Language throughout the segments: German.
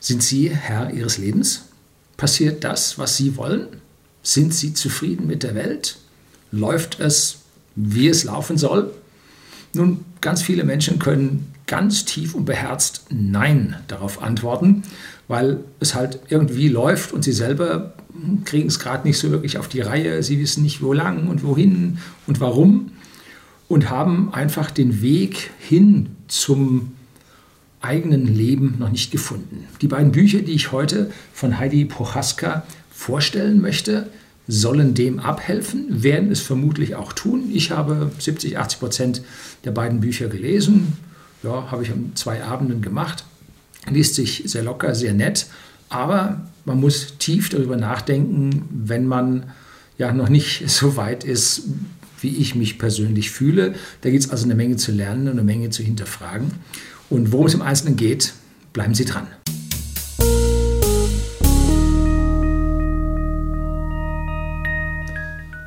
Sind Sie Herr Ihres Lebens? Passiert das, was Sie wollen? Sind Sie zufrieden mit der Welt? Läuft es, wie es laufen soll? Nun, ganz viele Menschen können ganz tief und beherzt Nein darauf antworten, weil es halt irgendwie läuft und sie selber kriegen es gerade nicht so wirklich auf die Reihe. Sie wissen nicht, wo lang und wohin und warum und haben einfach den Weg hin zum eigenen Leben noch nicht gefunden. Die beiden Bücher, die ich heute von Heidi Prochaska vorstellen möchte, sollen dem abhelfen, werden es vermutlich auch tun. Ich habe 70, 80 Prozent der beiden Bücher gelesen. Ja, habe ich an zwei Abenden gemacht. Liest sich sehr locker, sehr nett. Aber man muss tief darüber nachdenken, wenn man ja noch nicht so weit ist, wie ich mich persönlich fühle. Da gibt es also eine Menge zu lernen und eine Menge zu hinterfragen. Und worum es im Einzelnen geht, bleiben Sie dran.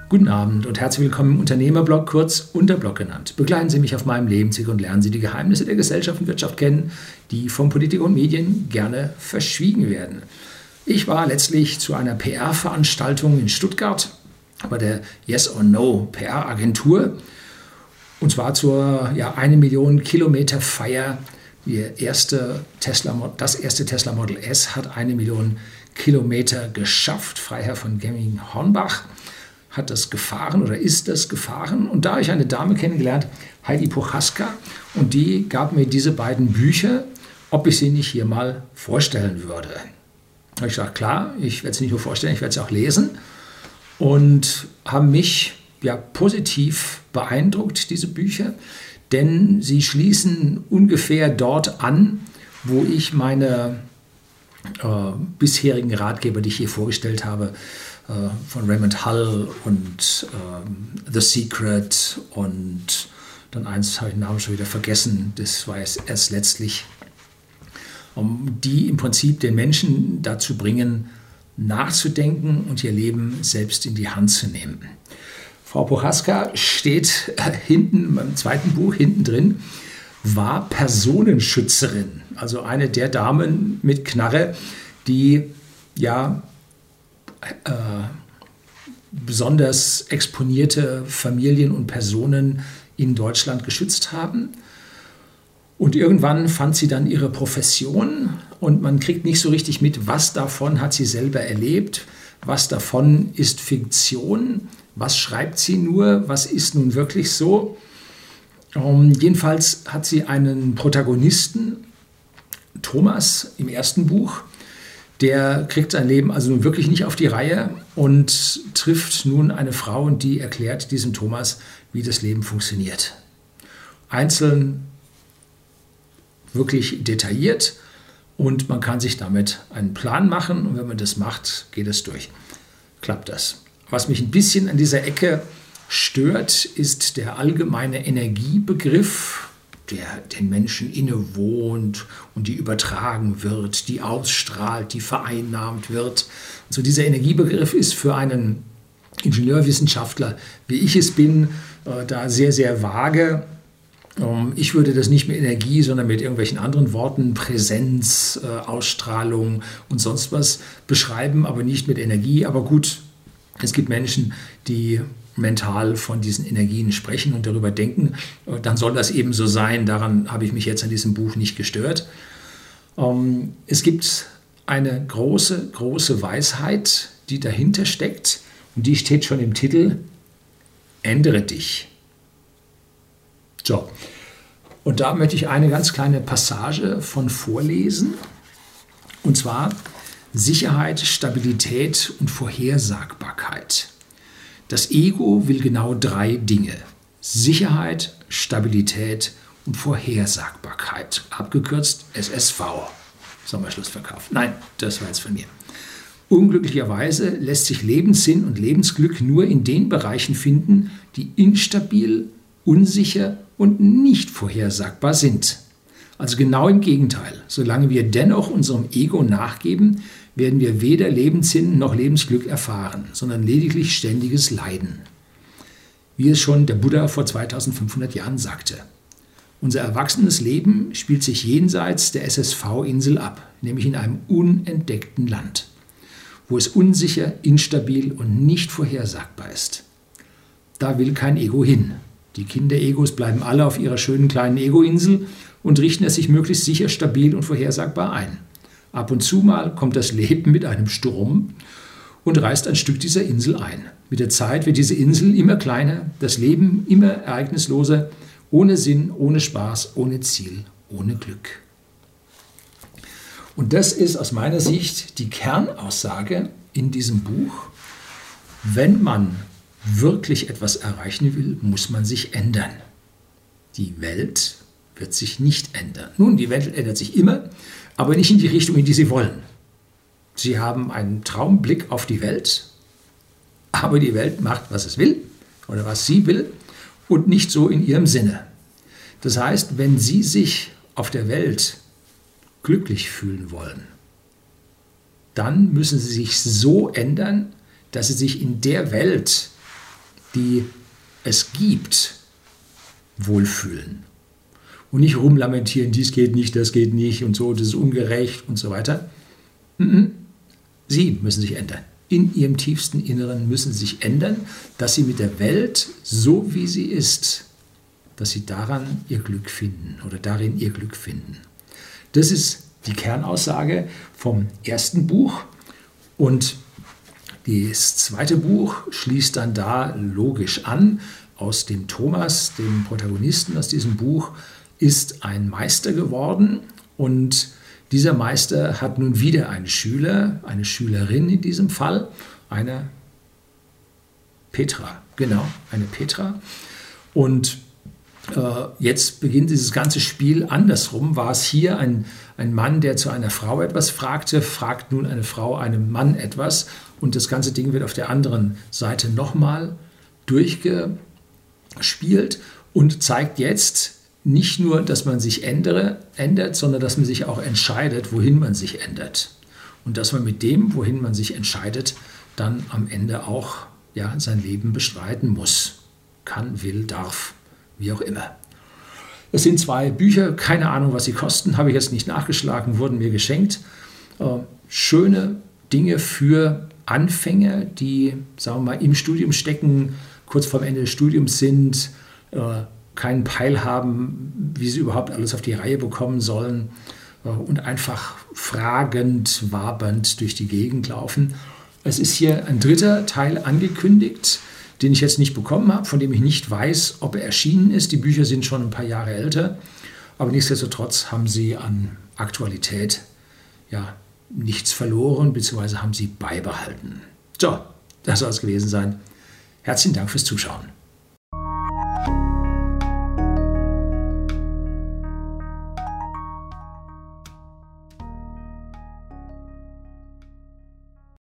Guten Abend und herzlich willkommen im Unternehmerblog, kurz Unterblog genannt. Begleiten Sie mich auf meinem Lebensweg und lernen Sie die Geheimnisse der Gesellschaft und Wirtschaft kennen, die von Politik und Medien gerne verschwiegen werden. Ich war letztlich zu einer PR-Veranstaltung in Stuttgart bei der Yes or No PR-Agentur und zwar zur ja, 1 Million Kilometer Feier. Erste Tesla, das erste Tesla Model S hat eine Million Kilometer geschafft. Freiherr von Gemming Hornbach hat das gefahren oder ist das gefahren. Und da habe ich eine Dame kennengelernt, Heidi Prochaska, und die gab mir diese beiden Bücher, ob ich sie nicht hier mal vorstellen würde. Da ich gesagt, klar, ich werde sie nicht nur vorstellen, ich werde sie auch lesen. Und haben mich ja positiv beeindruckt, diese Bücher, denn sie schließen ungefähr dort an, wo ich meine äh, bisherigen Ratgeber, die ich hier vorgestellt habe, äh, von Raymond Hull und äh, The Secret und dann eins habe ich den Namen schon wieder vergessen, das war es erst letztlich, um die im Prinzip den Menschen dazu bringen, nachzudenken und ihr Leben selbst in die Hand zu nehmen. Frau Pochaska steht äh, hinten beim zweiten Buch hinten drin, war Personenschützerin, also eine der Damen mit Knarre, die ja äh, besonders exponierte Familien und Personen in Deutschland geschützt haben. Und irgendwann fand sie dann ihre Profession und man kriegt nicht so richtig mit, was davon hat sie selber erlebt, was davon ist Fiktion, was schreibt sie nur, was ist nun wirklich so. Ähm, jedenfalls hat sie einen Protagonisten, Thomas, im ersten Buch, der kriegt sein Leben also nun wirklich nicht auf die Reihe und trifft nun eine Frau und die erklärt diesem Thomas, wie das Leben funktioniert. Einzeln, wirklich detailliert und man kann sich damit einen Plan machen und wenn man das macht, geht es durch. Klappt das. Was mich ein bisschen an dieser Ecke stört, ist der allgemeine Energiebegriff der den Menschen innewohnt und die übertragen wird, die ausstrahlt, die vereinnahmt wird. so dieser Energiebegriff ist für einen Ingenieurwissenschaftler, wie ich es bin, äh, da sehr, sehr vage. Ähm, ich würde das nicht mit Energie, sondern mit irgendwelchen anderen Worten, Präsenz, äh, Ausstrahlung und sonst was beschreiben, aber nicht mit Energie. Aber gut, es gibt Menschen, die mental von diesen Energien sprechen und darüber denken, dann soll das eben so sein. Daran habe ich mich jetzt an diesem Buch nicht gestört. Ähm, es gibt eine große, große Weisheit, die dahinter steckt und die steht schon im Titel, ändere dich. So, und da möchte ich eine ganz kleine Passage von vorlesen. Und zwar Sicherheit, Stabilität und Vorhersagbarkeit. Das Ego will genau drei Dinge. Sicherheit, Stabilität und Vorhersagbarkeit. Abgekürzt SSV. Sommerschlussverkauf. Nein, das war jetzt von mir. Unglücklicherweise lässt sich Lebenssinn und Lebensglück nur in den Bereichen finden, die instabil, unsicher und nicht vorhersagbar sind. Also genau im Gegenteil. Solange wir dennoch unserem Ego nachgeben, werden wir weder Lebenssinn noch Lebensglück erfahren, sondern lediglich ständiges Leiden. Wie es schon der Buddha vor 2500 Jahren sagte. Unser erwachsenes Leben spielt sich jenseits der SSV-Insel ab, nämlich in einem unentdeckten Land, wo es unsicher, instabil und nicht vorhersagbar ist. Da will kein Ego hin. Die Kinderegos bleiben alle auf ihrer schönen kleinen Ego-Insel und richten es sich möglichst sicher, stabil und vorhersagbar ein. Ab und zu mal kommt das Leben mit einem Sturm und reißt ein Stück dieser Insel ein. Mit der Zeit wird diese Insel immer kleiner, das Leben immer ereignisloser, ohne Sinn, ohne Spaß, ohne Ziel, ohne Glück. Und das ist aus meiner Sicht die Kernaussage in diesem Buch. Wenn man wirklich etwas erreichen will, muss man sich ändern. Die Welt wird sich nicht ändern. Nun, die Welt ändert sich immer, aber nicht in die Richtung, in die sie wollen. Sie haben einen Traumblick auf die Welt, aber die Welt macht, was es will oder was sie will und nicht so in ihrem Sinne. Das heißt, wenn Sie sich auf der Welt glücklich fühlen wollen, dann müssen Sie sich so ändern, dass Sie sich in der Welt, die es gibt, wohlfühlen. Und nicht rumlamentieren, dies geht nicht, das geht nicht und so, das ist ungerecht und so weiter. Sie müssen sich ändern. In ihrem tiefsten Inneren müssen sie sich ändern, dass sie mit der Welt, so wie sie ist, dass sie daran ihr Glück finden oder darin ihr Glück finden. Das ist die Kernaussage vom ersten Buch. Und das zweite Buch schließt dann da logisch an. Aus dem Thomas, dem Protagonisten aus diesem Buch, ist ein Meister geworden und dieser Meister hat nun wieder einen Schüler, eine Schülerin in diesem Fall, eine Petra, genau, eine Petra. Und äh, jetzt beginnt dieses ganze Spiel andersrum. War es hier ein, ein Mann, der zu einer Frau etwas fragte, fragt nun eine Frau einem Mann etwas und das ganze Ding wird auf der anderen Seite nochmal durchgespielt und zeigt jetzt, nicht nur, dass man sich ändere, ändert, sondern dass man sich auch entscheidet, wohin man sich ändert. Und dass man mit dem, wohin man sich entscheidet, dann am Ende auch ja, sein Leben bestreiten muss. Kann, will, darf, wie auch immer. Es sind zwei Bücher, keine Ahnung, was sie kosten, habe ich jetzt nicht nachgeschlagen, wurden mir geschenkt. Äh, schöne Dinge für Anfänger, die, sagen wir mal, im Studium stecken, kurz vorm Ende des Studiums sind, äh, keinen Peil haben, wie sie überhaupt alles auf die Reihe bekommen sollen äh, und einfach fragend, wabernd durch die Gegend laufen. Es ist hier ein dritter Teil angekündigt, den ich jetzt nicht bekommen habe, von dem ich nicht weiß, ob er erschienen ist. Die Bücher sind schon ein paar Jahre älter, aber nichtsdestotrotz haben sie an Aktualität ja nichts verloren, beziehungsweise haben sie beibehalten. So, das soll es gewesen sein. Herzlichen Dank fürs Zuschauen.